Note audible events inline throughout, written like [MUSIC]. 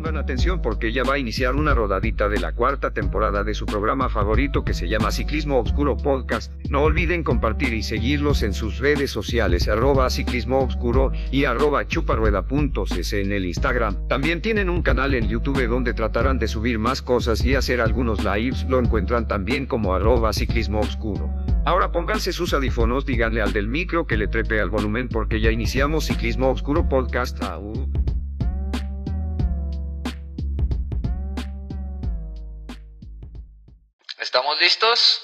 Pongan atención porque ya va a iniciar una rodadita de la cuarta temporada de su programa favorito que se llama Ciclismo Obscuro Podcast. No olviden compartir y seguirlos en sus redes sociales arroba ciclismo y arroba chuparueda.cc en el Instagram. También tienen un canal en YouTube donde tratarán de subir más cosas y hacer algunos lives. Lo encuentran también como arroba ciclismo obscuro. Ahora pónganse sus audífonos, díganle al del micro que le trepe al volumen porque ya iniciamos Ciclismo Obscuro Podcast. Au. ¿Estamos listos?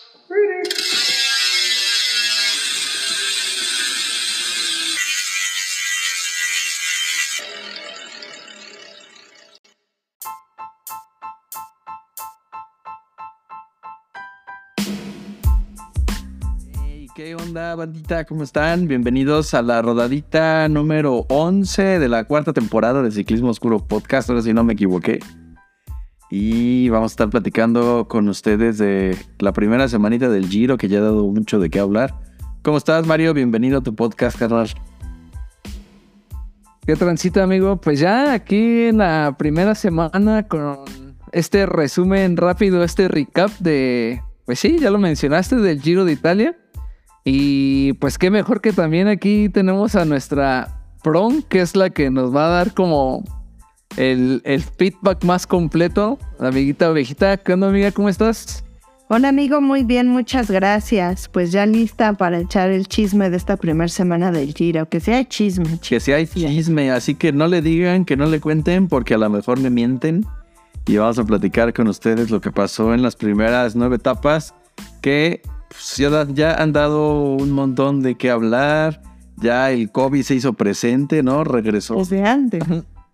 ¿Qué onda, bandita? ¿Cómo están? Bienvenidos a la rodadita número 11 de la cuarta temporada de Ciclismo Oscuro Podcast, ahora si no me equivoqué. Y vamos a estar platicando con ustedes de la primera semanita del Giro, que ya ha dado mucho de qué hablar. ¿Cómo estás, Mario? Bienvenido a tu podcast, carnal. ¿Qué transita, amigo? Pues ya aquí en la primera semana con este resumen rápido, este recap de, pues sí, ya lo mencionaste, del Giro de Italia. Y pues qué mejor que también aquí tenemos a nuestra Prom, que es la que nos va a dar como el, el feedback más completo. Amiguita ovejita, ¿qué onda, amiga? ¿Cómo estás? Hola amigo, muy bien, muchas gracias. Pues ya lista para echar el chisme de esta primera semana del Giro, que sea chisme. Que hay chisme, así que no le digan, que no le cuenten, porque a lo mejor me mienten. Y vamos a platicar con ustedes lo que pasó en las primeras nueve etapas, que pues, ya, ya han dado un montón de qué hablar. Ya el COVID se hizo presente, ¿no? Regresó. Desde antes.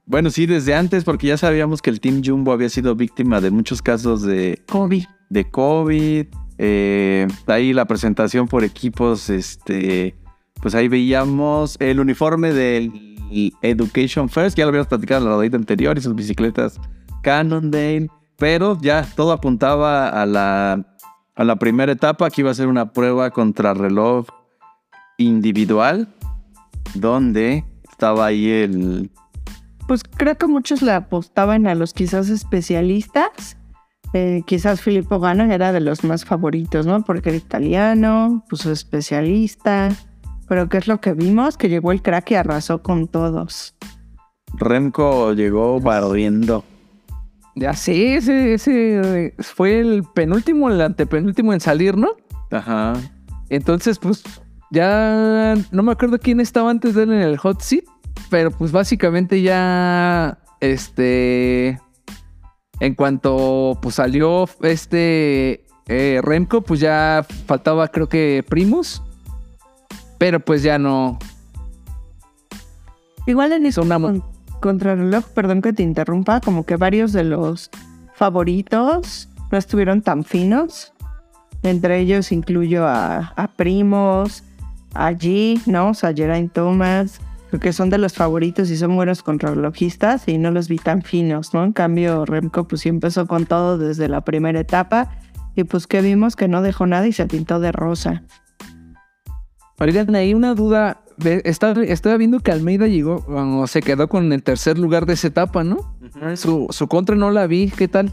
Bueno, sí, desde antes, porque ya sabíamos que el Team Jumbo había sido víctima de muchos casos de COVID. de COVID. eh, ahí la presentación por equipos, este, pues ahí veíamos el uniforme del Education First, ya lo habíamos platicado en la rodadita anterior, y sus bicicletas Cannondale, pero ya todo apuntaba a la, a la primera etapa, que iba a ser una prueba contra reloj individual, donde estaba ahí el... Pues creo que muchos le apostaban a los quizás especialistas. Eh, quizás Filippo Gano era de los más favoritos, ¿no? Porque era italiano, pues especialista. Pero ¿qué es lo que vimos? Que llegó el crack y arrasó con todos. Remco llegó barriendo. Ya sí, ese, ese fue el penúltimo, el antepenúltimo en salir, ¿no? Ajá. Entonces, pues ya no me acuerdo quién estaba antes de él en el hot seat, pero pues básicamente ya, este, en cuanto pues salió este eh, Remco, pues ya faltaba creo que Primus, pero pues ya no Igual en eso una... con, contrarreloj, perdón que te interrumpa, como que varios de los favoritos no estuvieron tan finos. Entre ellos incluyo a, a Primos, a G, ¿no? O sea, Geraint Thomas. Creo que son de los favoritos y son buenos contrarrelojistas y no los vi tan finos, ¿no? En cambio, Remco pues sí empezó con todo desde la primera etapa y pues que vimos que no dejó nada y se pintó de rosa. Oigan, ahí una duda. Estaba, estaba viendo que Almeida llegó, o se quedó con el tercer lugar de esa etapa, ¿no? Su, su contra no la vi, ¿qué tal?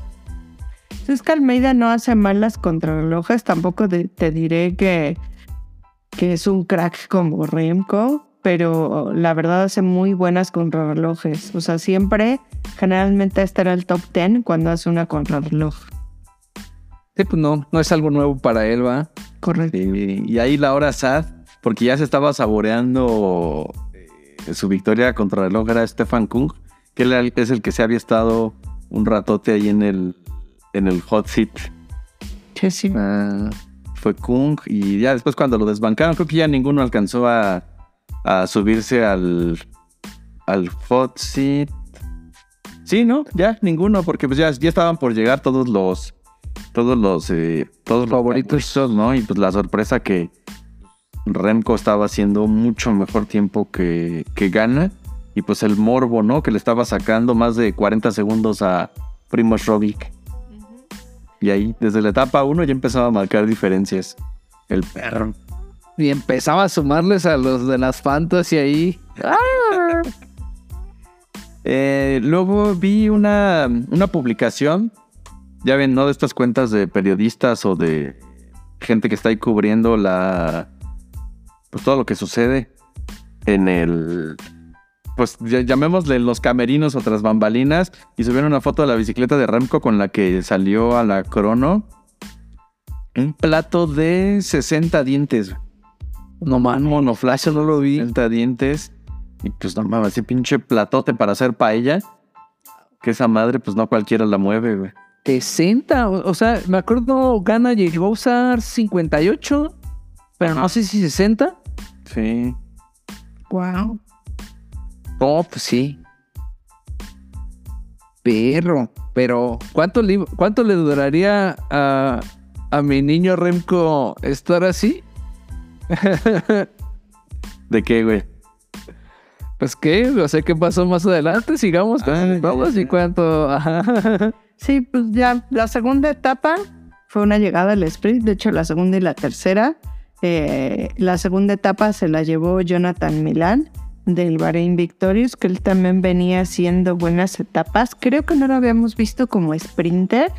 Es que Almeida no hace mal las contrarrelojes, tampoco de- te diré que, que es un crack como Remco, pero la verdad hace muy buenas contrarrelojes. O sea, siempre, generalmente estará el top 10 cuando hace una contrarreloj. Sí, pues no, no es algo nuevo para él, ¿va? Correcto. Sí, y ahí la hora sad, porque ya se estaba saboreando eh, su victoria contra el reloj, era Stefan Kung, que él era el- es el que se había estado un ratote ahí en el, en el hot seat. Sí, sí. Ah, fue Kung, y ya después cuando lo desbancaron, creo que ya ninguno alcanzó a, a subirse al, al hot seat. Sí, ¿no? Ya, ninguno, porque pues ya, ya estaban por llegar todos los todos los eh, todos los Favoritos. favoritos, ¿no? Y pues la sorpresa que Remco estaba haciendo mucho mejor tiempo que, que gana. Y pues el morbo, ¿no? Que le estaba sacando más de 40 segundos a Primoz Roglic. Y ahí, desde la etapa 1 ya empezaba a marcar diferencias. El perro. Y empezaba a sumarles a los de las fantasy ahí. ¡Ah! [LAUGHS] Eh, luego vi una, una publicación, ya ven, ¿no? De estas cuentas de periodistas o de gente que está ahí cubriendo la. Pues todo lo que sucede en el. Pues llamémosle los camerinos o tras bambalinas. Y subieron una foto de la bicicleta de Remco con la que salió a la crono. Un plato de 60 dientes. No mano, no flash, no lo vi. 60 dientes. Y pues no mames, ese pinche platote para hacer paella. Que esa madre, pues no cualquiera la mueve, güey. 60, o, o sea, me acuerdo Gana llegó a usar 58, pero no sé si 60. Sí. Wow. No, pues sí. Perro, pero ¿cuánto le, cuánto le duraría a, a mi niño Remco estar así? [LAUGHS] ¿De qué, güey? Pues qué, o sea, ¿qué pasó más adelante? Sigamos con Ah, vamos ya, y cuánto. Ajá. [LAUGHS] Sí, pues ya la segunda etapa fue una llegada al sprint, de hecho la segunda y la tercera. eh, la segunda etapa se la llevó Jonathan Milán del Bahrein Victorious, que él también venía haciendo buenas etapas. Creo que no lo habíamos visto como sprinter,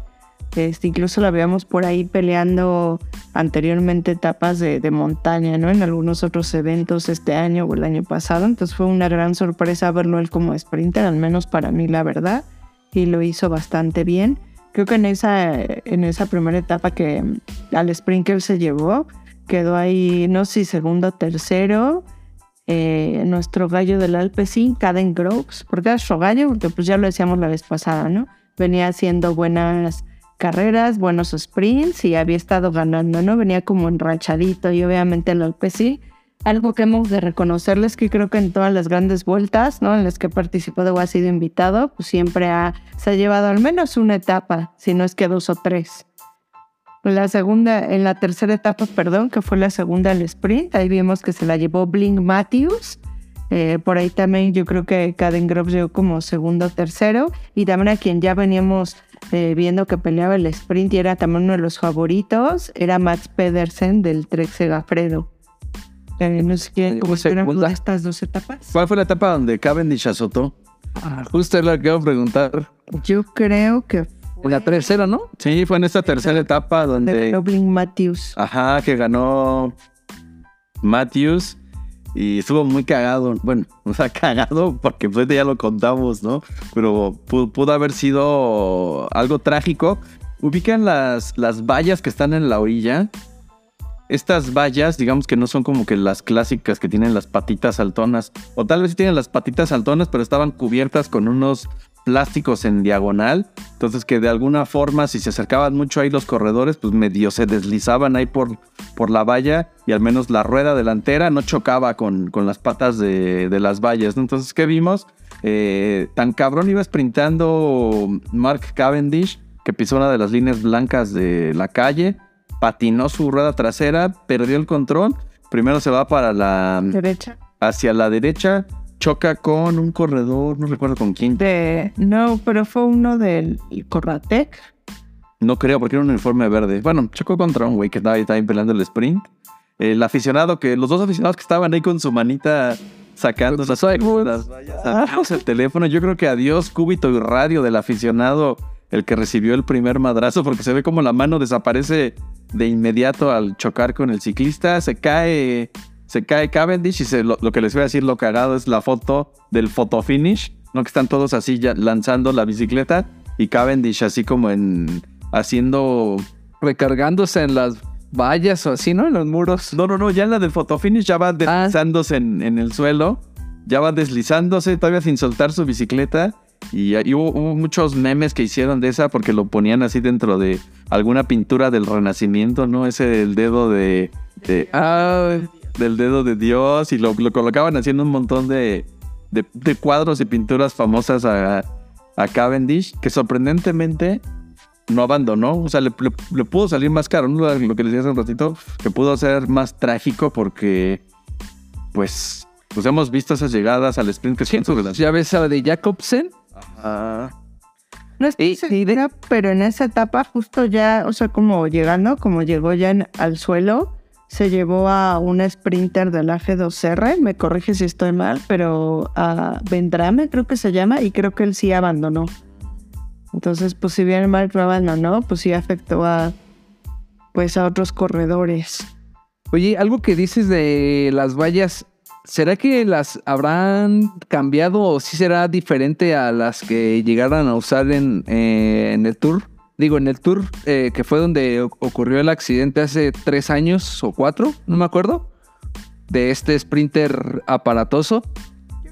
este, incluso lo habíamos por ahí peleando anteriormente etapas de, de montaña, ¿no? En algunos otros eventos este año o el año pasado. Entonces fue una gran sorpresa verlo él como sprinter, al menos para mí, la verdad. Y lo hizo bastante bien. Creo que en esa, en esa primera etapa que mm, al sprint que él se llevó, quedó ahí, no sé si segundo tercero. eh, nuestro gallo del Alpecin, Caden Groves, porque era nuestro gallo, porque pues ya lo decíamos la vez pasada, ¿no? Venía haciendo buenas carreras, buenos sprints y había estado ganando, ¿no? Venía como enrachadito y obviamente el Alpecin. Algo que hemos de reconocerles que creo que en todas las grandes vueltas, ¿no? En las que he participado o ha sido invitado, pues siempre ha, se ha llevado al menos una etapa, si no es que dos o tres. La segunda, en la tercera etapa, perdón, que fue la segunda al sprint, ahí vimos que se la llevó Blink Matthews. Eh, por ahí también yo creo que Caden Groves llegó como segundo o tercero. Y también a quien ya veníamos eh, viendo que peleaba el sprint y era también uno de los favoritos, era Max Pedersen del Trek Segafredo. Eh, no sé Llegó ¿cómo estuvieron segunda. estas dos etapas? ¿Cuál fue la etapa donde Cavendish azotó? Ah, justo es lo que iba a preguntar. Yo creo que En la tercera, ¿no? Sí, fue en esta tercera etapa de donde. Blink Matthews. Ajá, que ganó Matthews. Y estuvo muy cagado. Bueno, [LAUGHS] o sea, cagado porque pues ya lo contamos, ¿no? Pero pu- pudo, haber sido algo trágico. Ubican las, las vallas que están en la orilla. Estas vallas, digamos que no son como que las clásicas que tienen las patitas saltonas. O tal vez sí tienen las patitas saltonas, pero estaban cubiertas con unos plásticos en diagonal. Entonces que de alguna forma, si se acercaban mucho ahí los corredores, pues medio se deslizaban ahí por, por la valla y al menos la rueda delantera no chocaba con, con las patas de, de las vallas. ¿no? Entonces, ¿qué vimos? Eh, tan cabrón iba sprintando Mark Cavendish que pisó una de las líneas blancas de la calle, patinó su rueda trasera, perdió el control. Primero se va para la Derecha. hacia la derecha, choca con un corredor, no recuerdo con quién. De, no, pero fue uno del Corratec. No creo, porque era un uniforme verde. Bueno, chocó contra un güey que estaba ahí el sprint. El aficionado que, los dos aficionados que estaban ahí con su manita sacando las, las vallas, el teléfono. Yo creo que adiós cúbito y radio del aficionado, el que recibió el primer madrazo, porque se ve como la mano desaparece de inmediato al chocar con el ciclista. Se cae, se cae Cavendish y se- lo, lo que les voy a decir, lo cagado es la foto del photo finish, ¿no? Que están todos así ya lanzando la bicicleta y Cavendish así como en haciendo Recargándose en las vallas o así, ¿no? En los muros. no, no, no, ya en la del fotofinish ya va deslizándose en, en el suelo. Ya va deslizándose, todavía sin soltar su bicicleta. Y, y hubo, hubo muchos memes que hicieron de esa porque lo ponían así dentro de alguna pintura del Renacimiento, ¿no? Ese del dedo de. de- Ah, del dedo de Dios. Y lo, lo colocaban haciendo un montón de, de, de cuadros y pinturas famosas a, a Cavendish. Que sorprendentemente no abandonó. O sea, le, le- le pudo salir más caro, ¿no? Lo que les decía hace un ratito, que pudo ser más trágico porque, pues, pues hemos visto esas llegadas al sprint que son su ya ves a la de Jacobsen. Ajá. No estoy segura, pero en esa etapa justo ya, o sea, como llegando, como llegó ya en- al suelo, se llevó a una sprinter del AG2R, me corrige si estoy mal, pero a Vendrame creo que se llama y creo que él sí abandonó. Entonces, pues si bien Mark no pues sí afectó a pues a otros corredores. Oye, algo que dices de las vallas, ¿será que las habrán cambiado o sí será diferente a las que llegaran a usar en, eh, en el tour? Digo, en el tour eh, que fue donde ocurrió el accidente hace tres años o cuatro, no me acuerdo, de este sprinter aparatoso.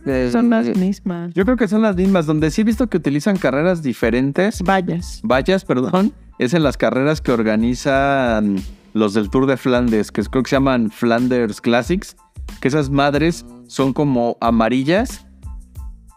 Eh, Son las eh, mismas. Yo creo que son las mismas, donde sí he visto que utilizan carreras diferentes. Vallas. Vallas, perdón. Es en las carreras que organizan los del Tour de Flandes, que creo que se llaman Flanders Classics. Que esas madres son como amarillas.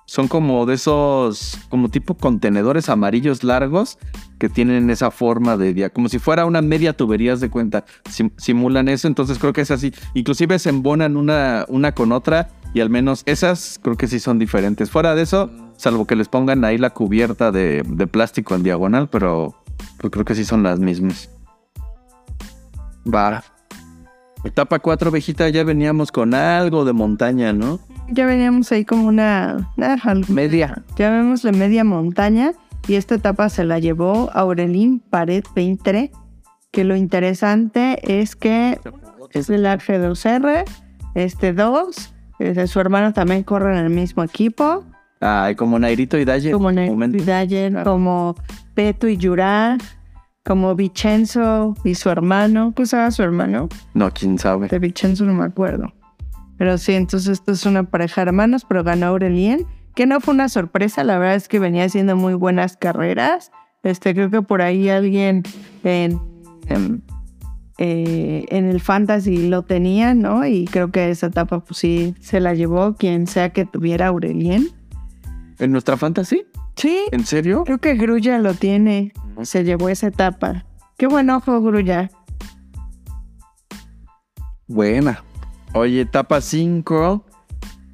Son como de esos, como tipo contenedores amarillos largos que tienen esa forma de día, como si fuera una media tubería, haz de cuenta. Sim- simulan eso, entonces creo que es así. Inclusive se embonan una, una con otra y al menos esas creo que sí son diferentes. Fuera de eso, salvo que les pongan ahí la cubierta de, de plástico en diagonal, pero pues creo que sí son las mismas. Va. Etapa 4, Vejita, ya veníamos con algo de montaña, ¿no? Ya veníamos ahí como una, una al- media. La media montaña y esta etapa se la llevó Aurelín Pared Peintre, que lo interesante es que es el G2R, este 2, este, su hermano también corre en el mismo equipo, Ay, como Nairito y Daye. como momento. Dayer, como Peto y Yurá, como Vicenzo y su hermano, pues era su hermano, No, quién sabe. de Vicenzo no me acuerdo. Pero sí, entonces esto es una pareja de hermanos, pero ganó Aurelien, que no fue una sorpresa, la verdad es que venía haciendo muy buenas carreras. Este, creo que por ahí alguien en, en, eh, en el fantasy lo tenía, ¿no? Y creo que esa etapa pues sí se la llevó quien sea que tuviera Aurelien. ¿En nuestra fantasy? Sí, ¿En serio? creo que Grulla lo tiene, se llevó esa etapa. Qué buen ojo, Grulla. Buena. Oye, etapa 5.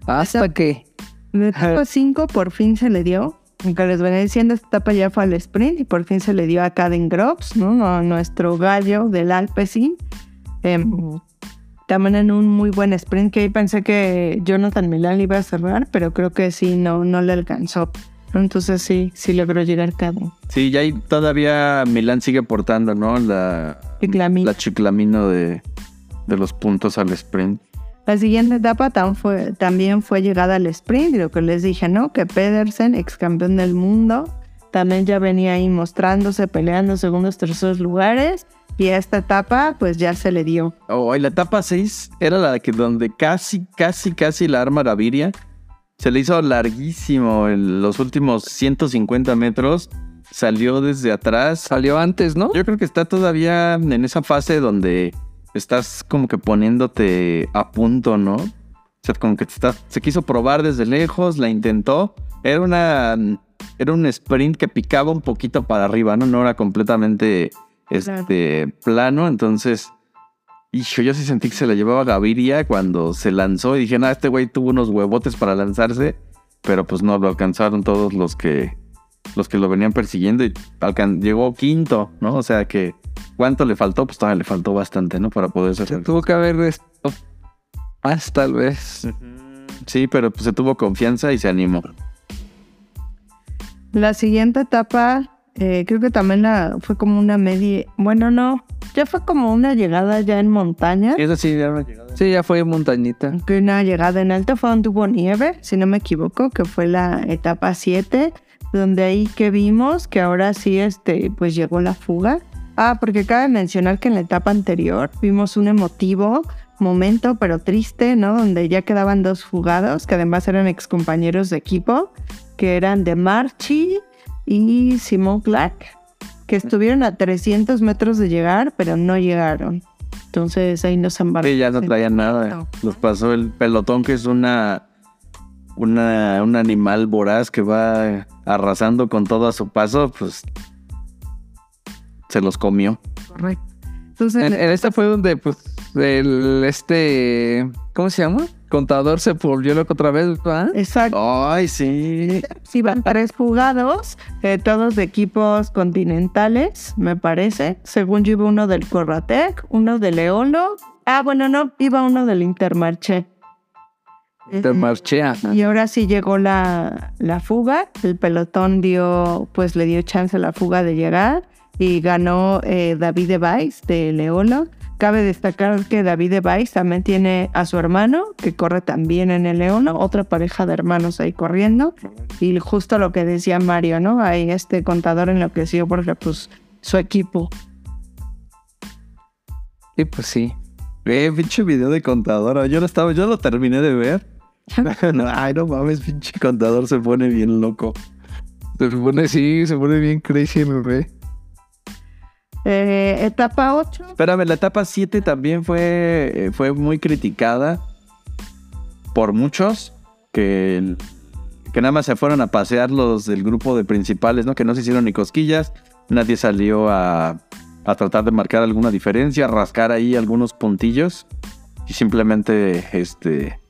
Hasta que. De etapa 5 por fin se le dio. Aunque les venía diciendo, esta etapa ya fue al sprint y por fin se le dio a Caden Groves, ¿no? A nuestro gallo del Alpecin. Em, también en un muy buen sprint que ahí pensé que Jonathan Milan le iba a cerrar, pero creo que sí, no, no le alcanzó. Entonces sí, sí logró llegar Caden. Sí, ya ahí todavía Milán sigue portando, ¿no? La, Chiclamino. la chiclamino de, de los puntos al sprint. La siguiente etapa tam- fue- también fue llegada al sprint, y lo que les dije, ¿no? Que Pedersen, ex campeón del mundo, también ya venía ahí mostrándose, peleando segundos, terceros lugares, y a esta etapa pues ya se le dio. Oh, y la etapa 6 era la que donde casi, casi, casi la arma Gaviria. Se le hizo larguísimo en los últimos 150 metros. Salió desde atrás. Salió antes, ¿no? Yo creo que está todavía en esa fase donde estás como que poniéndote a punto, ¿no? O sea, como que te estás, se quiso probar desde lejos, la intentó. Era una era un sprint que picaba un poquito para arriba, ¿no? No era completamente este plano, entonces hijo, yo sí sentí que se la llevaba Gaviria cuando se lanzó y dije, "Ah, este güey tuvo unos huevotes para lanzarse", pero pues no lo alcanzaron todos los que los que lo venían persiguiendo y llegó quinto, ¿no? O sea que cuánto le faltó, pues todavía le faltó bastante, ¿no? Para poder Se hacer. tuvo que haber estado más, tal vez. Sí, pero pues se tuvo confianza y se animó. La siguiente etapa eh, creo que también la, fue como una media, bueno no, ya fue como una llegada ya en montaña. Eso sí, ya una llegada. Sí, ya fue montañita. que una llegada en alto fue donde hubo nieve, si no me equivoco, que fue la etapa 7, donde ahí que vimos que ahora sí este, pues llegó la fuga. Ah, porque cabe mencionar que en la etapa anterior vimos un emotivo momento, pero triste, ¿no? Donde ya quedaban dos fugados, que además eran excompañeros de equipo, que eran de Marchi y Simon Clark, que estuvieron a 300 metros de llegar, pero no llegaron. Entonces ahí nos embarcamos. Sí, ya no traían nada. Los pasó el pelotón, que es una, una un animal voraz que va arrasando con todo a su paso, pues se los comió. Correcto. Entonces, En, en esta fue donde, pues, el este. ¿Cómo se llama? Contador se volvió loco otra vez, ¿verdad? exacto. Ay, sí. Sí, van tres jugados, eh, todos de equipos continentales, me parece. Según yo iba uno del Corratec, uno de Leolo Ah, bueno, no, iba uno del Intermarché. Intermarché, ajá. Y ahora sí llegó la, la fuga. El pelotón dio, pues le dio chance a la fuga de llegar y ganó eh, David de Weiss de Leolo. Cabe destacar que David de Weiss también tiene a su hermano que corre también en el Leolo, otra pareja de hermanos ahí corriendo. Y justo lo que decía Mario, ¿no? Ahí este contador enloqueció porque pues su equipo. Sí, pues sí. Eh, pinche video de contador. Yo lo estaba, yo lo terminé de ver. [LAUGHS] No, ay, no mames, pinche contador se pone bien loco. Se pone, sí, se pone bien crazy el bebé. Eh, etapa 8. Espérame, la etapa 7 también fue, eh, fue muy criticada por muchos que, nada más se fueron a pasear los del grupo de principales, ¿no? Que no se hicieron ni cosquillas, nadie salió a, a tratar de marcar alguna diferencia, rascar ahí algunos puntillos y simplemente este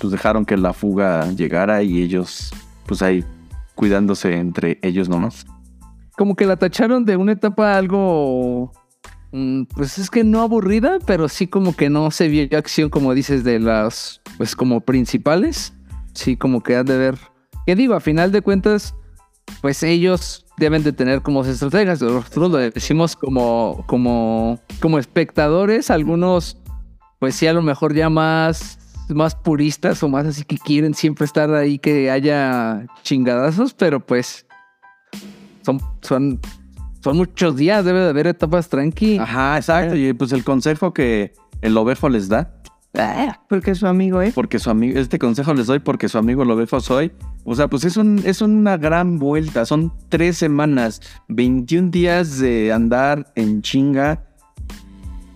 pues dejaron que la fuga llegara y ellos pues ahí cuidándose entre ellos nomás. Como que la tacharon de una etapa algo. mm, Pues es que no aburrida, pero sí como que no se vio acción, como dices, de las. Pues como principales. Sí, como que han de ver. ¿Qué digo? A final de cuentas, pues ellos deben de tener como sus estrategias. Nosotros lo decimos como, como, como espectadores. Algunos, pues sí, a lo mejor ya más, más puristas o más así que quieren siempre estar ahí que haya chingadazos, pero pues son, son, son muchos días. Debe de haber etapas tranqui. Ajá, exacto. Y pues el consejo que el ovejo les da, Ah, porque su amigo es. porque su amigo, este consejo les doy porque su amigo el ovejo soy. O sea, pues es, un, es una gran vuelta. Son tres semanas, 21 días de andar en chinga,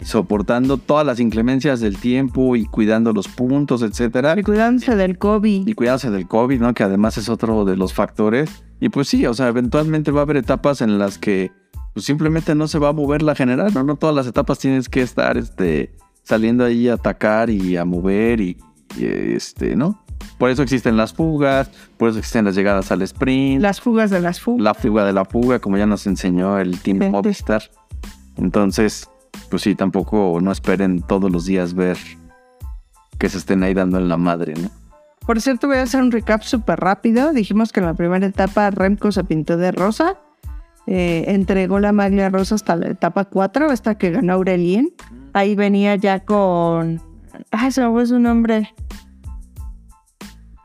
soportando todas las inclemencias del tiempo y cuidando los puntos, etcétera. Y cuidándose del COVID. y cuidarse del COVID, ¿no? Que además es otro de los factores. Y pues sí, o sea, eventualmente va a haber etapas en las que pues simplemente no se va a mover la general, ¿no? No todas las etapas tienes que estar este, saliendo ahí a atacar y a mover y, y, este, ¿no? Por eso existen las fugas, por eso existen las llegadas al sprint, Las fugas de las fugas. la fuga de la fuga, como ya nos enseñó el Team Sí. Movistar. Entonces, pues sí, tampoco no esperen todos los días ver que se estén ahí dando en la madre, ¿no? Por cierto, voy a hacer un recap súper rápido. Dijimos que en la primera etapa Remco se pintó de rosa. Eh, entregó la maglia rosa hasta la etapa 4, esta que ganó Aurelien. Ahí venía ya con... Ay, se me fue su nombre.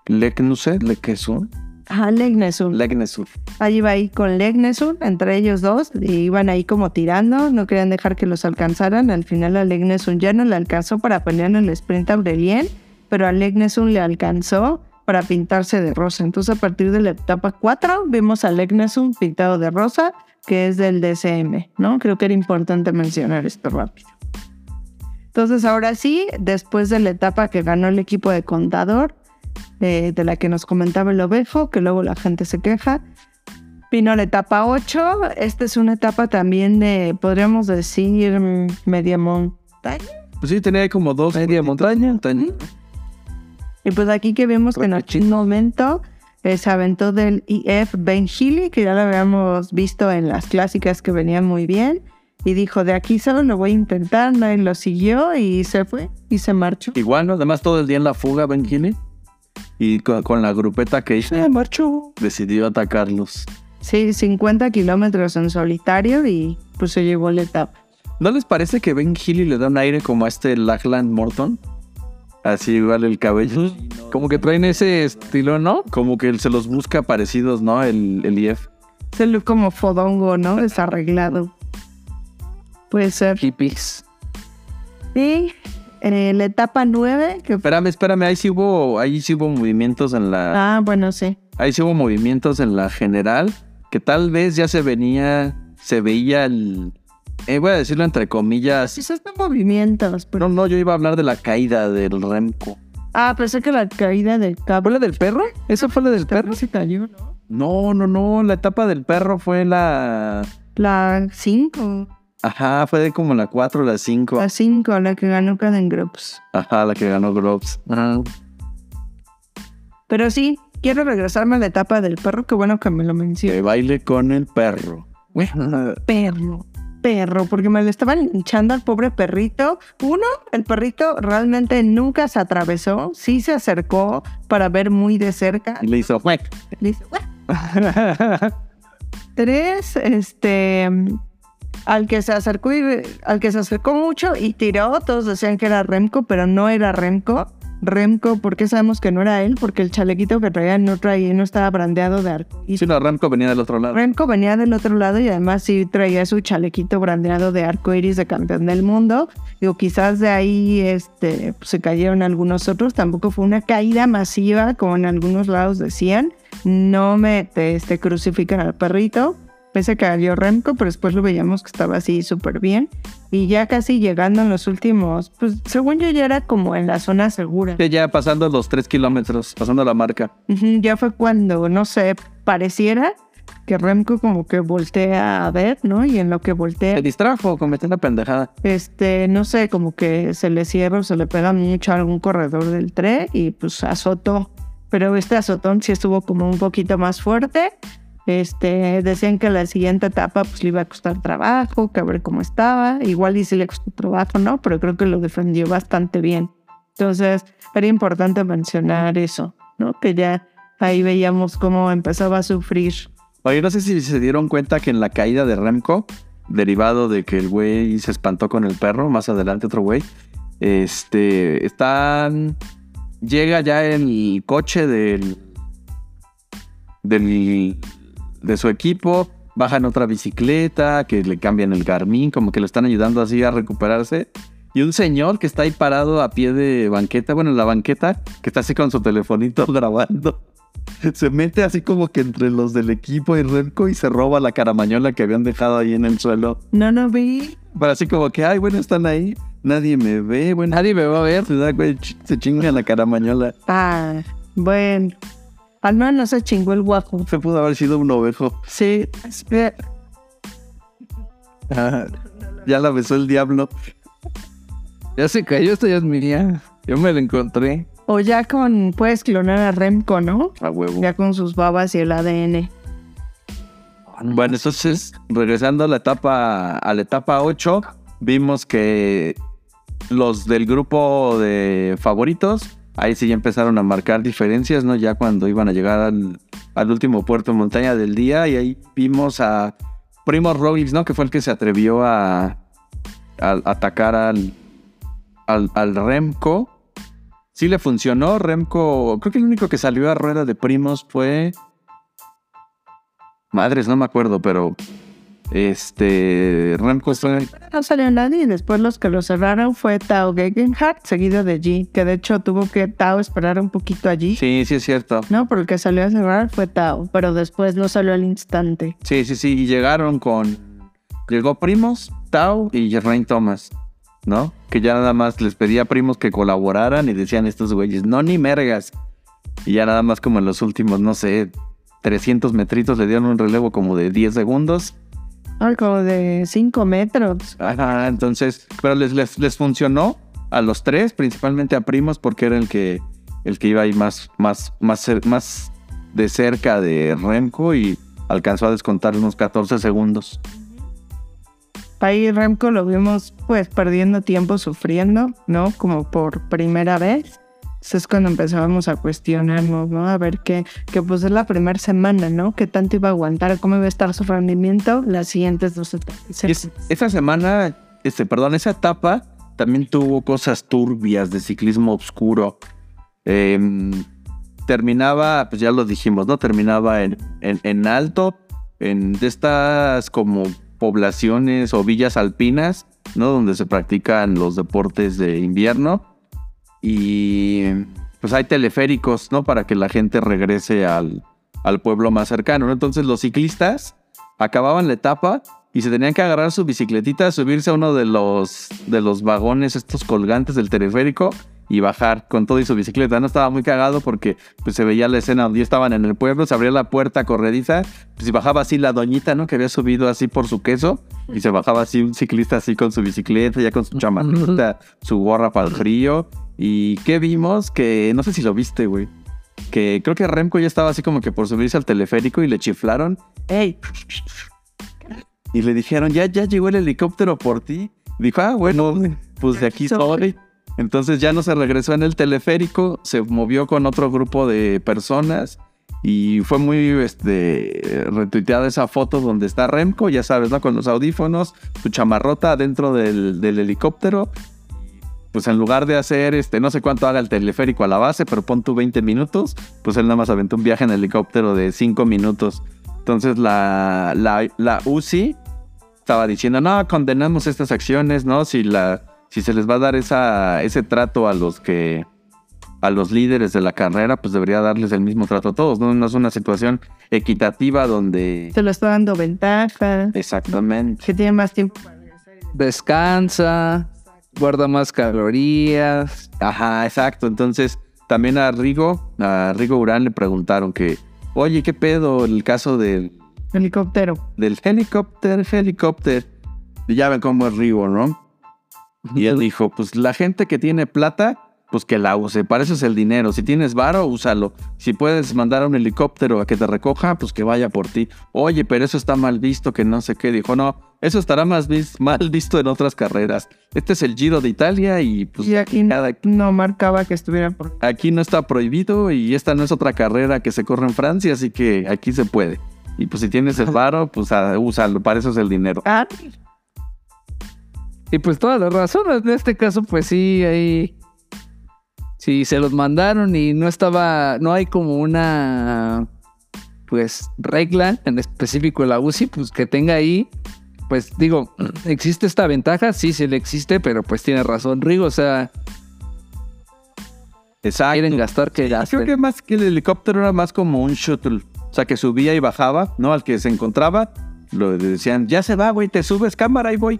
Legnuse, Lequesun, Ajá, Legnesun. Legnesur. Ahí iba ahí con Legnesun, entre ellos dos, y iban ahí como tirando, no querían dejar que los alcanzaran. Al final a Legnesun ya no le alcanzó para pelear en el sprint a Aurelien, pero a Legnesun le alcanzó para pintarse de rosa. Entonces a partir de la etapa 4 vimos a Legnesun pintado de rosa, que es del DCM, ¿no? Creo que era importante mencionar esto rápido. Entonces ahora sí, después de la etapa que ganó el equipo de contador, eh, de la que nos comentaba el ovejo, que luego la gente se queja. Vino la etapa 8. Esta es una etapa también de, podríamos decir, media montaña. Pues sí, tenía como dos. Media montaña. Y pues aquí que vemos que en algún momento eh, se aventó del IF Ben Healy, que ya lo habíamos visto en las clásicas que venían muy bien. Y dijo, de aquí solo lo voy a intentar. Nadie lo siguió y se fue y se marchó. Igual, ¿no? Además, todo el día en la fuga, Ben Healy. Y con, con la grupeta que hizo, Eh, marchó. decidió atacarlos. Sí, 50 kilómetros en solitario y pues se llevó la etapa. ¿No les parece que Ben Healy le da un aire como a este Lachlan Morton? Así igual el cabello. Como que traen ese estilo, ¿no? Como que él se los busca parecidos, ¿no? El, el IF. Ese look como fodongo, ¿no? Desarreglado. Puede ser. Hippies. Y eh, la etapa 9, que Espérame, espérame, ahí sí hubo, ahí sí hubo movimientos en la. Ah, bueno, sí. Ahí sí hubo movimientos en la general. Que tal vez ya se venía. Se veía el. Eh, voy a decirlo entre comillas. Sí, son movimientos. Pero... No, no, yo iba a hablar de la caída del Remco. Ah, pensé que la caída del ¿Fue cabo la del perro? ¿Eso fue la del perro? se cayó, ¿no? No, no, no. La etapa del perro fue la. La 5. Ajá, fue de como la 4 o la 5. La 5, la que ganó Caden Groups. Ajá, la que ganó Groves. Pero sí, quiero regresarme a la etapa del perro. Qué bueno que me lo Que mencioné. baile con el perro. Perro. Perro, porque me le estaban hinchando al pobre perrito. Uno, el perrito realmente nunca se atravesó, sí se acercó para ver muy de cerca. Le hizo, "Juec". Le hizo. [LAUGHS] Tres, este, al que se acercó y, al que se acercó mucho y tiró, todos decían que era Remco, pero no era Remco. Remco, ¿por qué sabemos que no era él? Porque el chalequito que traía no traía, no estaba brandeado de arco. Sí, no, Ramco venía del otro lado. Remco venía del otro lado y además sí traía su chalequito brandeado de arco iris de campeón del mundo. Digo, quizás de ahí este, pues, se cayeron algunos otros. Tampoco fue una caída masiva, como en algunos lados decían. No me te, este, crucifican al perrito. Pese a que cayó Remco, pero después lo veíamos que estaba así súper bien. Y ya casi llegando en los últimos, pues según yo ya era como en la zona segura. Sí, Ya pasando los tres kilómetros, pasando la marca. Ujú, Ya fue cuando, no sé, pareciera que Remco como que voltea a ver, ¿no? Y en lo que voltea, Se distrajo, cometió una pendejada. este, no sé, como que se le cierra o se le pega mucho a algún corredor del tren y pues azotó. Pero este azotón sí estuvo como un poquito más fuerte. Este, decían que la siguiente etapa pues le iba a costar trabajo, que a ver cómo estaba. Igual y sí le costó trabajo, ¿no? Pero creo que lo defendió bastante bien. Entonces, era importante mencionar eso, ¿no? Que ya ahí veíamos cómo empezaba a sufrir. Oye, no sé si se dieron cuenta que en la caída de Remco, derivado de que el güey se espantó con el perro, más adelante otro güey, este, están, llega ya el coche del, del, de su equipo, bajan otra bicicleta, que le cambian el Garmin, como que lo están ayudando así a recuperarse. Y un señor que está ahí parado a pie de banqueta, bueno, en la banqueta, que está así con su telefonito [LAUGHS] grabando. Se mete así como que entre los del equipo y Remco y se roba la caramañola que habían dejado ahí en el suelo. No, no vi. Pero así como que, ay, bueno, están ahí. Nadie me ve, bueno. Nadie me va a ver. Se da, se chinga la caramañola. Ah, bueno. Al menos se chingó el guapo. Se pudo haber sido un ovejo. Sí, espera. ya la besó el diablo. Ya se cayó, esta ya es mía. Yo me la encontré. O ya con, puedes clonar a Remco, ¿no? A huevo. Ya con sus babas y el ADN. Bueno, entonces, regresando a la etapa, a la etapa 8, vimos que los del grupo de favoritos, ahí sí ya empezaron a marcar diferencias, ¿no? Ya cuando iban a llegar al, al último puerto de montaña del día, y ahí vimos a Primo Roglic, ¿no? Que fue el que se atrevió a, a atacar al, al, al Remco. Sí le funcionó, Remco, creo que el único que salió a rueda de primos fue... Madres, no me acuerdo, pero este No salió nadie y después los que lo cerraron fue Tao Gegenhardt, seguido de G, que de hecho tuvo que Tao esperar un poquito allí. Sí, sí es cierto. No, pero el que salió a cerrar fue Tao, pero después no salió al instante. Sí, sí, sí. Y llegaron con. Llegó Primos, Tao y Geraint Thomas, ¿no? Que ya nada más les pedía a Primos que colaboraran y decían estos güeyes, no ni mergas. Y ya nada más como en los últimos, no sé, 300 metritos le dieron un relevo como de 10 segundos. Como de 5 metros. Ajá, entonces, pero les, les, les funcionó a los tres, principalmente a Primos, porque era el que, el que iba ahí más, más, más, más de cerca de Remco y alcanzó a descontar unos 14 segundos. Ahí Remco lo vimos pues perdiendo tiempo sufriendo, ¿no? Como por primera vez. Entonces es cuando empezábamos a cuestionarnos, ¿no? A ver qué, que pues es la primera semana, ¿no? ¿Qué tanto iba a aguantar? ¿Cómo iba a estar su rendimiento las siguientes dos etapas? Esa semana, este, perdón, esa etapa también tuvo cosas turbias de ciclismo oscuro. Em, terminaba, pues ya lo dijimos, ¿no? Terminaba en, en- en alto, en de estas como poblaciones o villas alpinas, ¿no? Donde se practican los deportes de invierno. Y pues hay teleféricos, ¿no? Para que la gente regrese al, al pueblo más cercano, ¿no? Entonces los ciclistas acababan la etapa y se tenían que agarrar su bicicletita, subirse a uno de los, de los vagones, estos colgantes del teleférico y bajar con todo y su bicicleta. No estaba muy cagado porque pues, se veía la escena donde estaban en el pueblo, se abría la puerta corrediza, pues y bajaba así la doñita, ¿no? Que había subido así por su queso y se bajaba así un ciclista así con su bicicleta, ya con su chamarrita, su gorra para el frío. ¿Y qué vimos? Que no sé si lo viste, güey. Que creo que Remco ya estaba así como que por subirse al teleférico y le chiflaron. ¡Ey! y le dijeron, ya, ya llegó el helicóptero por ti. Dijo, ah, bueno, pues de aquí soy. Entonces ya no se regresó en el teleférico, se movió con otro grupo de personas y fue muy este, retuiteada esa foto donde está Remco, ya sabes, ¿no? Con los audífonos, su chamarrota dentro del, helicóptero. Pues en lugar de hacer, este, no sé cuánto haga el teleférico a la base, pero pon tu 20 minutos, pues él nada más aventó un viaje en helicóptero de 5 minutos. Entonces la, la, la UCI estaba diciendo, no, condenamos estas acciones, ¿no? Si, la, si se les va a dar esa, ese trato a los que a los líderes de la carrera, pues debería darles el mismo trato a todos, ¿no? No es una situación equitativa donde... Se lo está dando ventaja. Exactamente. Que tiene más tiempo. Descansa, guarda más calorías. Ajá, exacto. Entonces, también a Rigo, a Rigo Urán le preguntaron que, oye, ¿qué pedo el caso del, Helicóptero. del helicóptero, helicóptero? Y ya ven cómo es Rigo, ¿no? Y él dijo, pues la gente que tiene plata, pues que la use. Para eso es el dinero. Si tienes varo, úsalo. Si puedes mandar a un helicóptero a que te recoja, pues que vaya por ti. Oye, pero eso está mal visto, que no sé qué. Dijo, no, eso estará más vis- mal visto en otras carreras. Este es el Giro de Italia y pues Y aquí cada- no marcaba que estuviera por. aquí no está prohibido y esta no es otra carrera que se corre en Francia, así que aquí se puede. Y pues si tienes el [LAUGHS] varo, pues úsalo. Para eso es el dinero. Y pues todas las razones, en este caso, pues sí, ahí. Sí, se los mandaron y no estaba. No hay como una. Pues regla en específico de la UCI, pues que tenga ahí. Pues digo, [CLEARS THROAT] ¿existe esta ventaja? Sí, sí le existe, pero pues tiene razón Rigo, o sea, Exacto. quieren gastar que Creo gasten. que más que el helicóptero era más como un shuttle. O sea, que subía y bajaba, ¿no? Al que se encontraba, lo decían, ya se va, güey, te subes, cámara, y voy.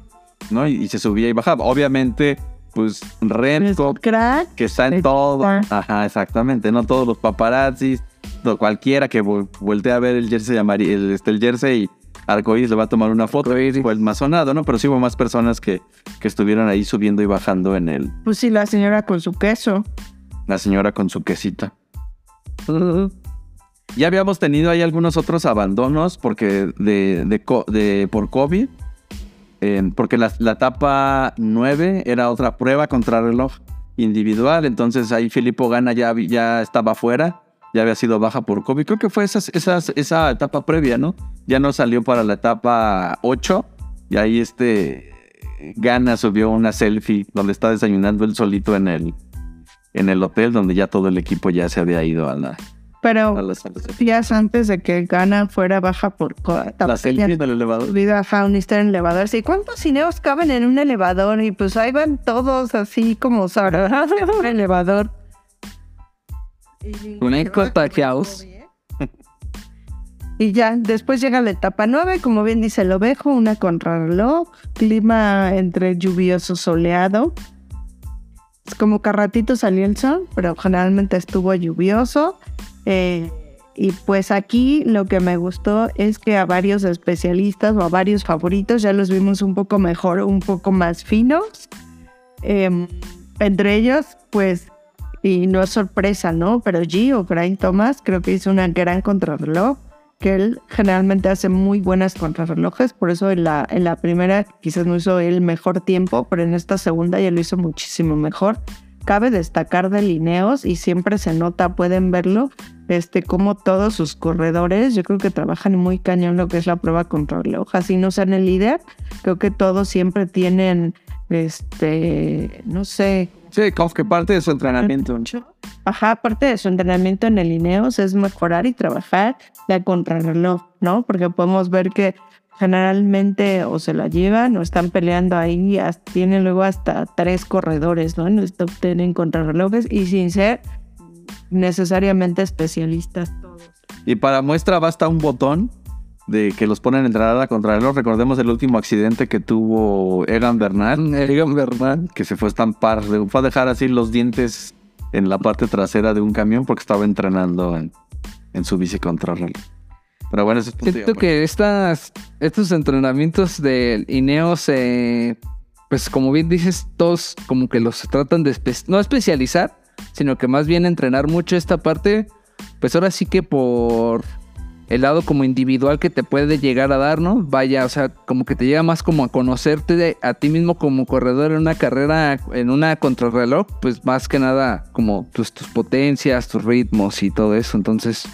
¿No? Y, y se subía y bajaba. Obviamente, pues Renko, crack. que está en todo. Ajá, exactamente. No todos los paparazzis, no, cualquiera que vo- voltee a ver el jersey amarillo, el, este, el jersey arcoíris le va a tomar una foto. Arcoíris. Fue el más sonado, ¿no? Pero sí hubo más personas que, que estuvieron ahí subiendo y bajando en el, Pues sí, la señora con su queso. la señora con su quesita. Ya habíamos tenido ahí algunos otros abandonos porque de, de- por COVID, porque la, etapa 9 era otra prueba contra reloj individual, entonces ahí Filippo Gana ya, ya estaba fuera, ya había sido baja por COVID, creo que fue esas, esa etapa previa, ¿no? Ya no salió para la etapa 8 y ahí este Gana subió una selfie donde está desayunando él solito en el, en el hotel donde ya todo el equipo ya se había ido a la, Pero días antes de que Gana fuera baja por la selfie en el elevador. subido a en elevador. Sí, ¿cuántos cineos caben en un elevador? Y pues ahí van todos así como Sara en un elevador. Con el contagiados. Y ya, después llega la etapa 9, como bien dice el ovejo, una contrarreloj, clima entre lluvioso soleado. Es como que a ratito salió el sol, pero generalmente estuvo lluvioso. Eh, y pues aquí lo que me gustó es que a varios especialistas o a varios favoritos ya los vimos un poco mejor, un poco más finos. Em, entre ellos, pues, y no es sorpresa, ¿no? Pero Gio, Brian Thomas, creo que hizo una gran contrarreloj que él generalmente hace muy buenas contrarrelojes, por eso en la, en la primera quizás no hizo el mejor tiempo, pero en esta segunda ya lo hizo muchísimo mejor. Cabe destacar de Lineos y siempre se nota, pueden verlo, este, como todos sus corredores, yo creo que trabajan muy cañón lo que es la prueba contrarreloj, así no sean el líder, creo que todos siempre tienen, este, no sé, Sí, como que parte de su entrenamiento. Ajá, aparte de su entrenamiento en el Ineos es mejorar y trabajar la contrarreloj, ¿no? Porque podemos ver que generalmente o se la llevan o están peleando ahí, as- tienen luego hasta tres corredores, ¿no? En el top ten en contrarrelojes y sin ser necesariamente especialistas todos. Y para muestra basta un botón de que los ponen a entrenar a contrarreloj. Recordemos el último accidente que tuvo Egan Bernal, Egan Bernal. que se fue a estampar, fue a dejar así los dientes en la parte trasera de un camión porque estaba entrenando en, en su bici contrarreloj. Pero bueno, eso es Siento que estas, estos entrenamientos del Ineos, eh, pues como bien dices, todos como que los tratan de espe- no especializar, sino que más bien entrenar mucho esta parte, pues ahora sí que por el lado como individual que te puede llegar a dar, ¿no? Vaya, o sea, como que te llega más como a conocerte de- a ti mismo como corredor en una carrera, en una contrarreloj, pues más que nada como tus potencias, tus ritmos y todo eso. Entonces,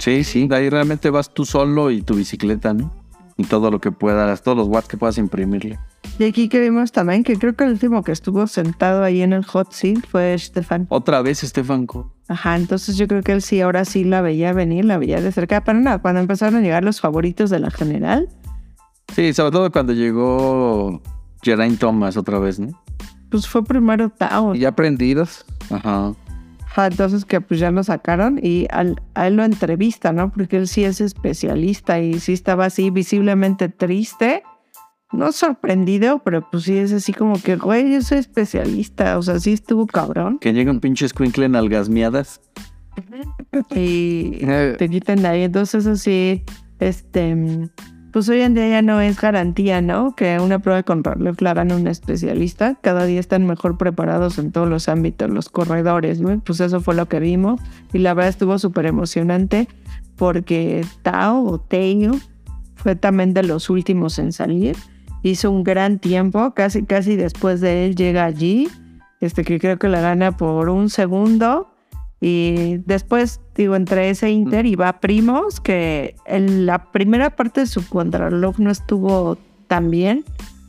Sí, sí, ahí realmente vas tú solo y tu bicicleta, ¿no? Y todo lo que puedas, todos los watts que puedas imprimirle. Y aquí que vimos también que creo que el último que estuvo sentado ahí en el hot seat fue Stefan. Otra vez Estefan Co. Ajá, entonces yo creo que él sí, ahora sí la veía venir, la veía de cerca. Pero nada, cuando empezaron a llegar los favoritos de la general, Sí, sobre todo cuando llegó Geraint Thomas otra vez, ¿no? pues fue primero Tao. ya aprendidos. Ajá. Ajá, entonces que pues ya lo sacaron y al- a él lo entrevista, ¿no? Porque él sí es especialista y sí estaba así visiblemente triste. No sorprendido, pero pues sí es así como que, güey, yo soy especialista. O sea, sí estuvo cabrón. Que llega un pinche escuincle en algasmiadas. Y Eh, te quitan de ahí. Entonces, así, este, pues hoy en día ya no es garantía, ¿no? Que una prueba de contrarreloj la hagan un especialista. Cada día están mejor preparados en todos los ámbitos, los corredores, ¿no? Pues eso fue lo que vimos. Y la verdad estuvo súper emocionante porque Tao o Teo fue también de los últimos en salir. Hizo un gran tiempo, casi, casi después de él llega allí. Este que creo que la gana por un segundo. Y después, digo, entre ese Inter y va Primos, que en la primera parte de su contrarreloj no estuvo tan bien,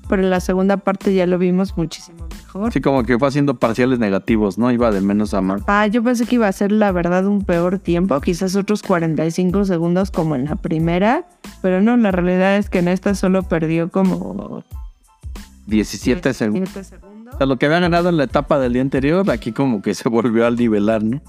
pero en la segunda parte ya lo vimos muchísimo mejor. Sí, como que fue haciendo parciales negativos, ¿no? Iba de menos a más. Ah, yo pensé que iba a ser la verdad un peor tiempo, quizás otros 45 segundos como en la primera, pero no, la realidad es que en esta solo perdió como 17 segundos. 17 segundos. O sea, lo que había ganado en la etapa del día anterior, aquí como que se volvió a nivelar, ¿no?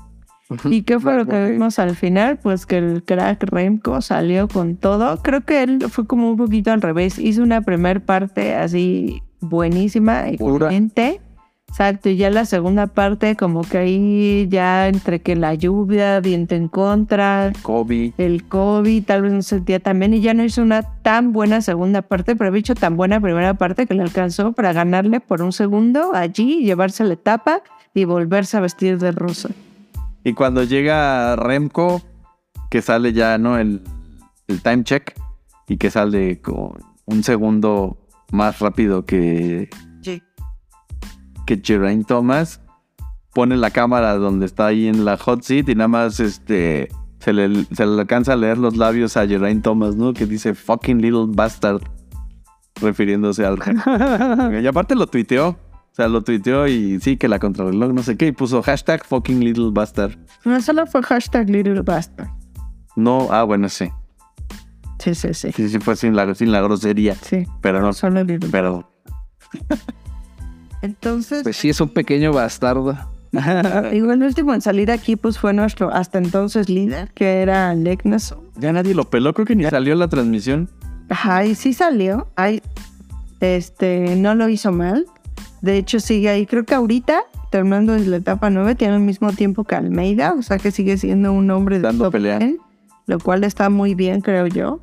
¿Y qué fue lo que vimos al final? Pues que el crack Remco salió con todo. Creo que él fue como un poquito al revés. Hizo una primer parte así buenísima, Pura. excelente. Exacto, y ya la segunda parte como que ahí ya entre que la lluvia, viento en contra, Kobe. el COVID, tal vez no se sentía tan bien y ya no hizo una tan buena segunda parte, pero había hecho tan buena primera parte que le alcanzó para ganarle por un segundo allí, llevarse la etapa y volverse a vestir de rosa. Y cuando llega Remco, que sale ya, ¿no? El, el time check y que sale con un segundo más rápido que, Sí. que Geraint Thomas, pone la cámara donde está ahí en la hot seat y nada más este se le, se le alcanza a leer los labios a Geraint Thomas, ¿no? Que dice fucking little bastard, refiriéndose al... [LAUGHS] y aparte lo tuiteó. O sea, lo tuiteó y sí, que la contrarreloj, no sé qué, y puso hashtag fucking little bastard. No solo fue hashtag Little Bastard. No, ah, bueno, sí. Sí, sí, sí. Sí, sí, fue sin la, sin la grosería. Sí, Pero no, solo Little pero... [LAUGHS] Entonces, Pues sí, es un pequeño bastardo. [LAUGHS] digo, el último en salir aquí pues fue nuestro hasta entonces líder, que era Legnason. Ya nadie lo peló, creo que ni salió la transmisión. Ajá, y sí salió. Ay, este, no lo hizo mal. De hecho, sigue ahí. Creo que ahorita, terminando en la etapa 9, tiene el mismo tiempo que Almeida. O sea que sigue siendo un hombre de Dando top pelea. 10, lo cual está muy bien, creo yo.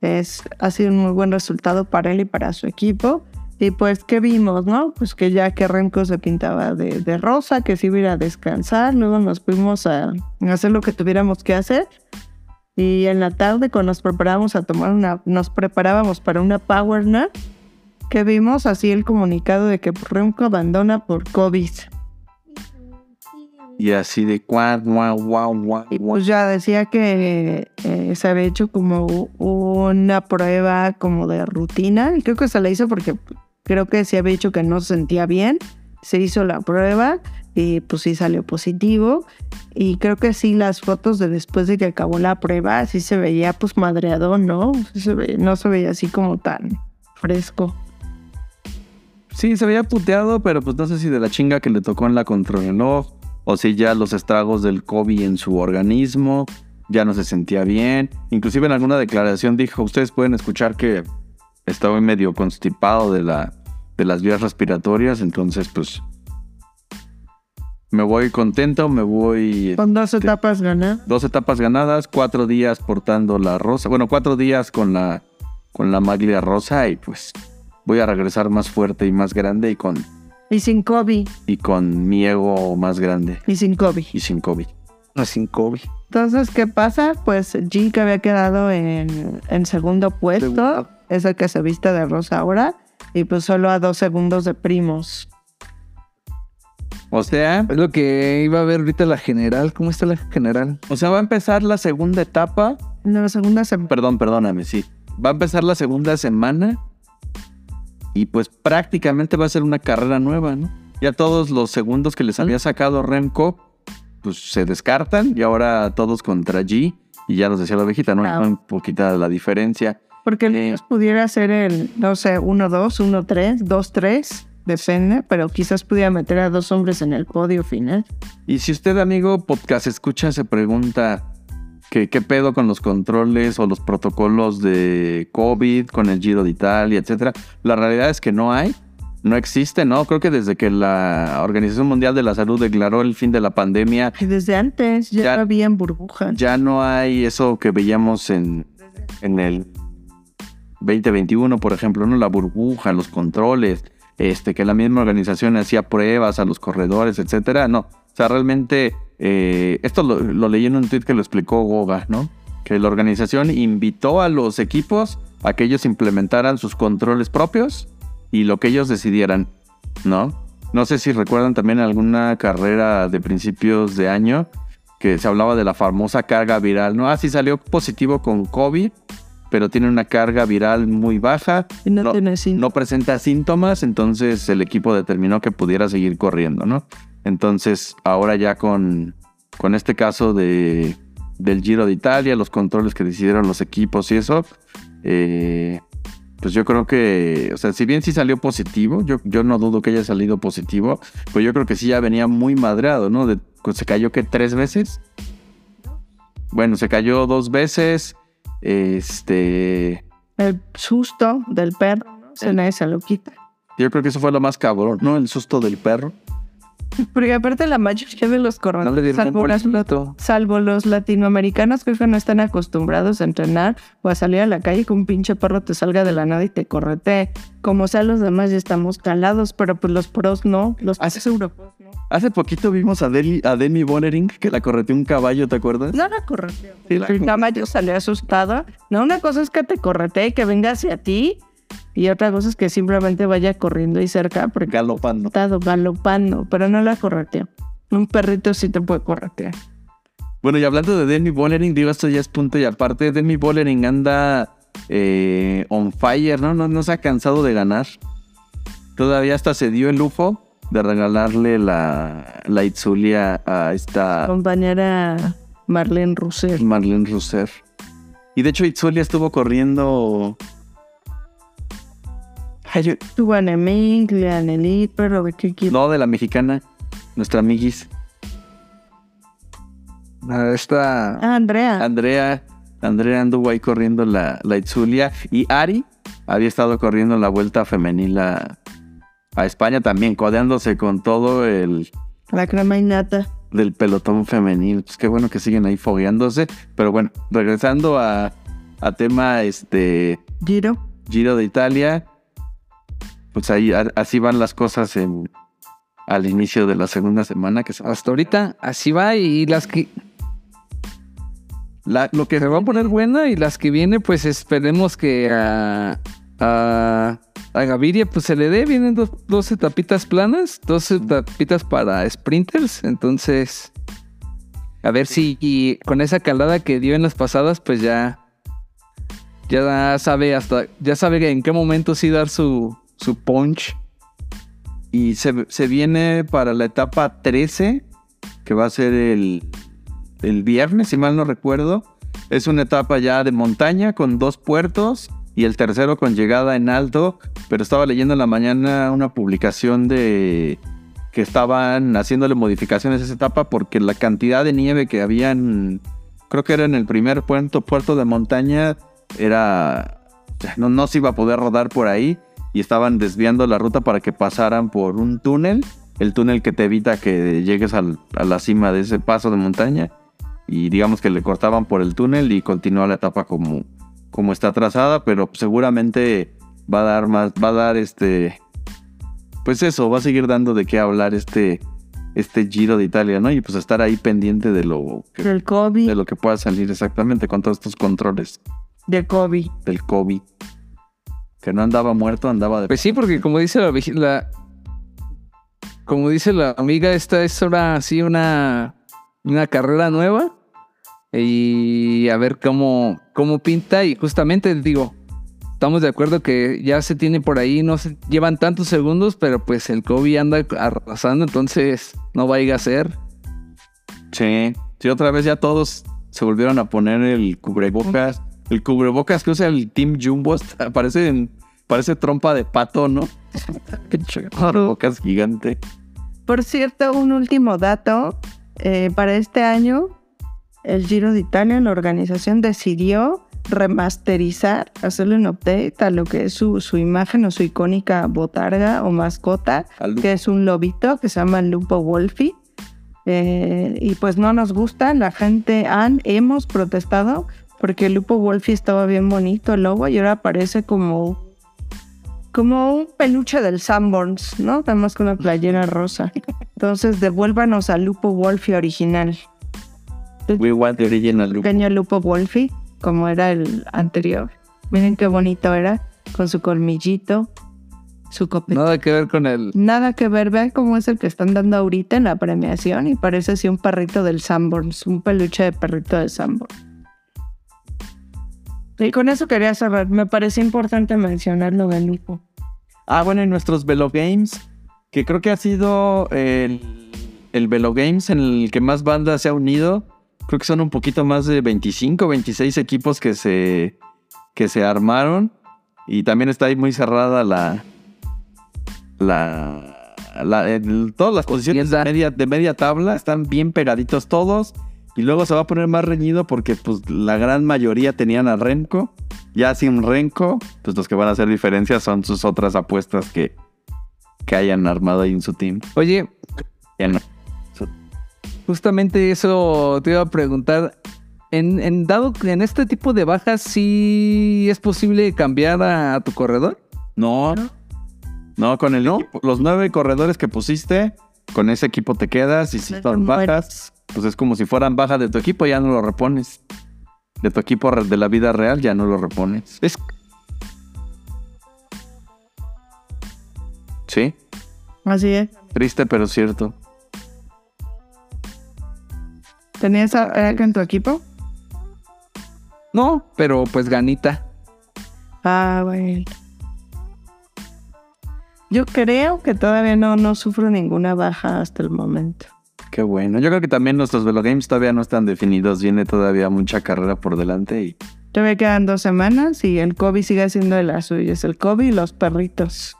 Es, ha sido un muy buen resultado para él y para su equipo. Y pues, ¿qué vimos, no? Pues que ya que Remco se pintaba de, de rosa, que se iba a ir a descansar. Luego nos fuimos a hacer lo que tuviéramos que hacer. Y en la tarde, cuando nos preparábamos a tomar una, nos preparábamos para una power nap, que vimos así el comunicado de que Remco abandona por COVID. Y así de guau, guau, guau, guau, Y pues ya decía que eh, se había hecho como una prueba como de rutina. Y creo que se la hizo porque creo que se había dicho que no se sentía bien. Se hizo la prueba y pues sí salió positivo. Y creo que sí las fotos de después de que acabó la prueba, sí se veía pues madreado, ¿no? Sí se ve- no se veía así como tan fresco. Sí, se veía puteado, pero pues no sé si de la chinga que le tocó en la contrarreloj o si ya los estragos del COVID en su organismo, ya no se sentía bien. Inclusive en alguna declaración dijo, ustedes pueden escuchar que estaba medio constipado de, la, de las vías respiratorias, entonces pues me voy contento, me voy... Con dos etapas ganadas. Dos etapas ganadas, cuatro días portando la rosa. Bueno, cuatro días con la, con la maglia rosa y pues voy a regresar más fuerte y más grande y con, Y sin COVID. y con mi ego más grande Y sin COVID. y sin COVID. No, sin COVID. Entonces, ¿qué pasa? Pues G que había quedado en, en segundo puesto, Segundo. es el que se viste de rosa ahora, y pues solo a dos segundos de primos. O sea, Es lo que iba a ver ahorita la general. ¿Cómo está la general? o sea, va a empezar la segunda etapa. En la segunda se... Perdón, perdóname, sí. Va a empezar la segunda semana. Y pues prácticamente va a ser una carrera nueva, ¿no? Ya todos los segundos que les había sacado Remco, pues se descartan. Y ahora todos contra G. Y ya nos decía la ovejita, ¿no? Claro. Un poquita la diferencia. Porque el Eh. pudiera ser el, no sé, 1-2, 1-3, 2-3, depende, pero quizás pudiera meter a dos hombres en el podio final. Y si usted, amigo podcast escucha, se pregunta que, qué pedo con los controles o los protocolos de COVID, con el Giro de Italia, etcétera, la realidad es que no hay, no existe, ¿no? Creo que desde que la Organización Mundial de la Salud declaró el fin de la pandemia, Y desde antes ya, Ya- no había burbujas. ya no hay eso que veíamos en, en el 2021, por ejemplo, ¿no? La burbuja, los controles, este, que la misma organización hacía pruebas a los corredores, etcétera. No. O sea, realmente, eh, esto lo, lo leí en un tweet que lo explicó Goga, ¿no? Que la organización invitó a los equipos a que ellos implementaran sus controles propios y lo que ellos decidieran, ¿no? No sé si recuerdan también alguna carrera de principios de año que se hablaba de la famosa carga viral, ¿no? Ah, sí salió positivo con COVID, pero tiene una carga viral muy baja, Y no, no- tiene no presenta síntomas, entonces el equipo determinó que pudiera seguir corriendo, ¿no? Entonces, ahora ya con, con este caso de, del Giro de Italia, los controles que decidieron los equipos y eso, eh, pues yo creo que, o sea, si bien sí salió positivo, yo, yo no dudo que haya salido positivo, pues yo creo que sí ya venía muy madreado, ¿no? De- se cayó que tres veces. Bueno, se cayó dos veces. Este. El susto del perro. Se nadie se lo quita. Yo creo que eso fue lo más cabrón, ¿no? El susto del perro. Porque aparte la mayoría de los No corredores, un salvo, las- salvo los latinoamericanos, creo que no están acostumbrados a entrenar o a salir a la calle que un pinche perro te salga de la nada y te correte. Como sea, los demás ya estamos calados, pero pues los pros no, los Hace- pros europeos no. Hace poquito vimos a, Deli- a Demi Bonnering que la correteó un caballo, ¿te acuerdas? No la correteó. Sí, la- El caballo salió asustado. No, una cosa es que te corretee y que venga hacia ti. Y otra cosa es que simplemente vaya corriendo ahí cerca porque Galopando. galopando, pero no la correteó. Un perrito sí te puede corretear. Bueno, y hablando de Demi Bonnering, digo, esto ya es punto y aparte. Demi Bonnering anda eh, on fire, ¿no? ¿no? No se ha cansado de ganar. Todavía hasta se dio el lujo de regalarle la, la Itzulia a esta Compañera Marlene Rousseff. Marlene Rousseff. Y de hecho, Itzulia estuvo corriendo. Ay, yo- Tuvo a Nemink, a Nelit, pero de qué equipo. No, de la mexicana, nuestra amiguis. Esta. Ah, Andrea. Andrea, Andrea anduvo ahí corriendo la, la Itzulia. Y Ari había estado corriendo la vuelta femenil a, a España también, codeándose con todo el La crema innata. del pelotón femenil. Pues qué bueno que siguen ahí fogueándose. Pero bueno, regresando a, a tema este Giro. Giro de Italia. Pues ahí a- así van las cosas en, al inicio de la segunda semana. Que se, Hasta ahorita así va y las que la- lo que se va a poner buena y las que viene pues esperemos que a, a, a Gaviria pues se le dé. Vienen dos, dos etapitas planas, dos etapitas para sprinters. Entonces a ver si y con esa calada que dio en las pasadas pues ya ya sabe hasta ya sabe en qué momento sí dar su, su punch. Y se, se viene para la etapa 13, que va a ser el, el viernes, si mal no recuerdo. Es una etapa ya de montaña con dos puertos y el tercero con llegada en alto. Pero estaba leyendo en la mañana una publicación de que estaban haciéndole modificaciones a esa etapa porque la cantidad de nieve que habían, creo que era en el primer puerto, puerto de montaña, era... No, no se iba a poder rodar por ahí y estaban desviando la ruta para que pasaran por un túnel, el túnel que te evita que llegues al- a la cima de ese paso de montaña y digamos que le cortaban por el túnel y continúa la etapa como, como está trazada, pero seguramente va a dar más, va a dar este, pues eso, va a seguir dando de qué hablar este, este Giro de Italia, ¿no? Y pues estar ahí pendiente de lo que, Del COVID. de lo que pueda salir exactamente con todos estos controles De COVID. del COVID. Que no andaba muerto, andaba de... Pues sí, porque como dice la, como dice la amiga, esta es ahora así una, una carrera nueva. Y a ver cómo, cómo pinta. Y justamente digo, estamos de acuerdo que ya se tiene por ahí, no se llevan tantos segundos, pero pues el COVID anda arrasando, entonces no vaya a ser. Sí. Sí, otra vez ya todos se volvieron a poner el cubrebocas. El cubrebocas que usa el Team Jumbo [LAUGHS] está- parece, parece trompa de pato, ¿no? [LAUGHS] cubrebocas gigante. Por cierto, un último dato. eh, para este año, el Giro de Italia, la organización decidió remasterizar, hacerle un update a lo que es su, su imagen o su icónica botarga o mascota, que es un lobito que se llama Lupo Wolfi. Eh, y pues no nos gusta, la gente han, hemos protestado porque Lupo Wolfi estaba bien bonito el lobo y ahora parece como como un peluche del Sanborns, ¿no? Nada más con una playera rosa. Entonces, devuélvanos al Lupo Wolfi original. We want the original look. Pequeño Lupo Wolfi, como era el anterior. Miren qué bonito era, con su colmillito, su copete. Nada que ver con el... Nada que ver, vean cómo es el que están dando ahorita en la premiación y parece así un perrito del Sanborns, un peluche de perrito del Sanborns. Y con eso quería cerrar. Me pareció importante mencionar lo del Lupo. Ah, bueno, en nuestros Velo Games, que creo que ha sido el, el Velo Games en el que más bandas se ha unido. Creo que son un poquito más de 25, 26 equipos que se, que se armaron. Y también está ahí muy cerrada la. La. la- el- todas las posiciones de media, de media tabla están bien pegaditos todos. Y luego se va a poner más reñido porque pues la gran mayoría tenían a Renko. Ya sin Renko, pues los que van a hacer diferencia son sus otras apuestas que, que hayan armado ahí en su team. Oye, Ya no. Justamente eso te iba a preguntar. En, en dado en este tipo de bajas, ¿sí es posible cambiar a, a tu corredor? No. No, con el equipo- los nueve corredores que pusiste, con ese equipo te quedas y si No son bajas, pues es como si fueran bajas de tu equipo, ya no lo repones. De tu equipo de la vida real ya no lo repones. Es, Sí, Así es. triste pero cierto. ¿Tenías a Eric en tu equipo? no, pero pues ganita. Ah, bueno. Yo creo que todavía no, no sufro ninguna baja hasta el momento. Qué bueno. Yo creo que también nuestros Velo Games todavía no están definidos. Viene todavía mucha carrera por delante y Todavía quedan dos semanas y el COVID sigue siendo de las suyas. El COVID y los perritos.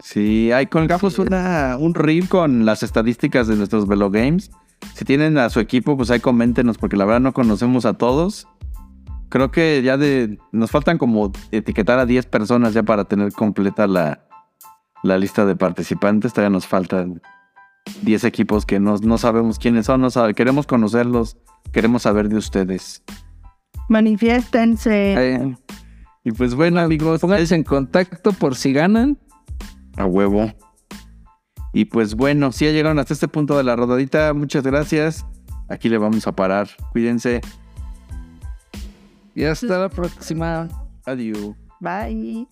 Sí, hay colgamos una, un reel con las estadísticas de nuestros Velo Games. Si tienen a su equipo, pues ahí coméntenos, porque la verdad no conocemos a todos. Creo que ya de. Nos faltan como etiquetar a 10 personas ya para tener completa la, la lista de participantes. Todavía nos faltan 10 equipos que no, no sabemos quiénes son, no sabe, queremos conocerlos, queremos saber de ustedes. Manifiéstense. Eh, Y pues bueno, amigos, pónganse en contacto por si ganan. A huevo. Y pues bueno, si ya llegaron hasta este punto de la rodadita, muchas gracias. Aquí le vamos a parar. Cuídense. Y hasta la próxima. Adiós. Bye.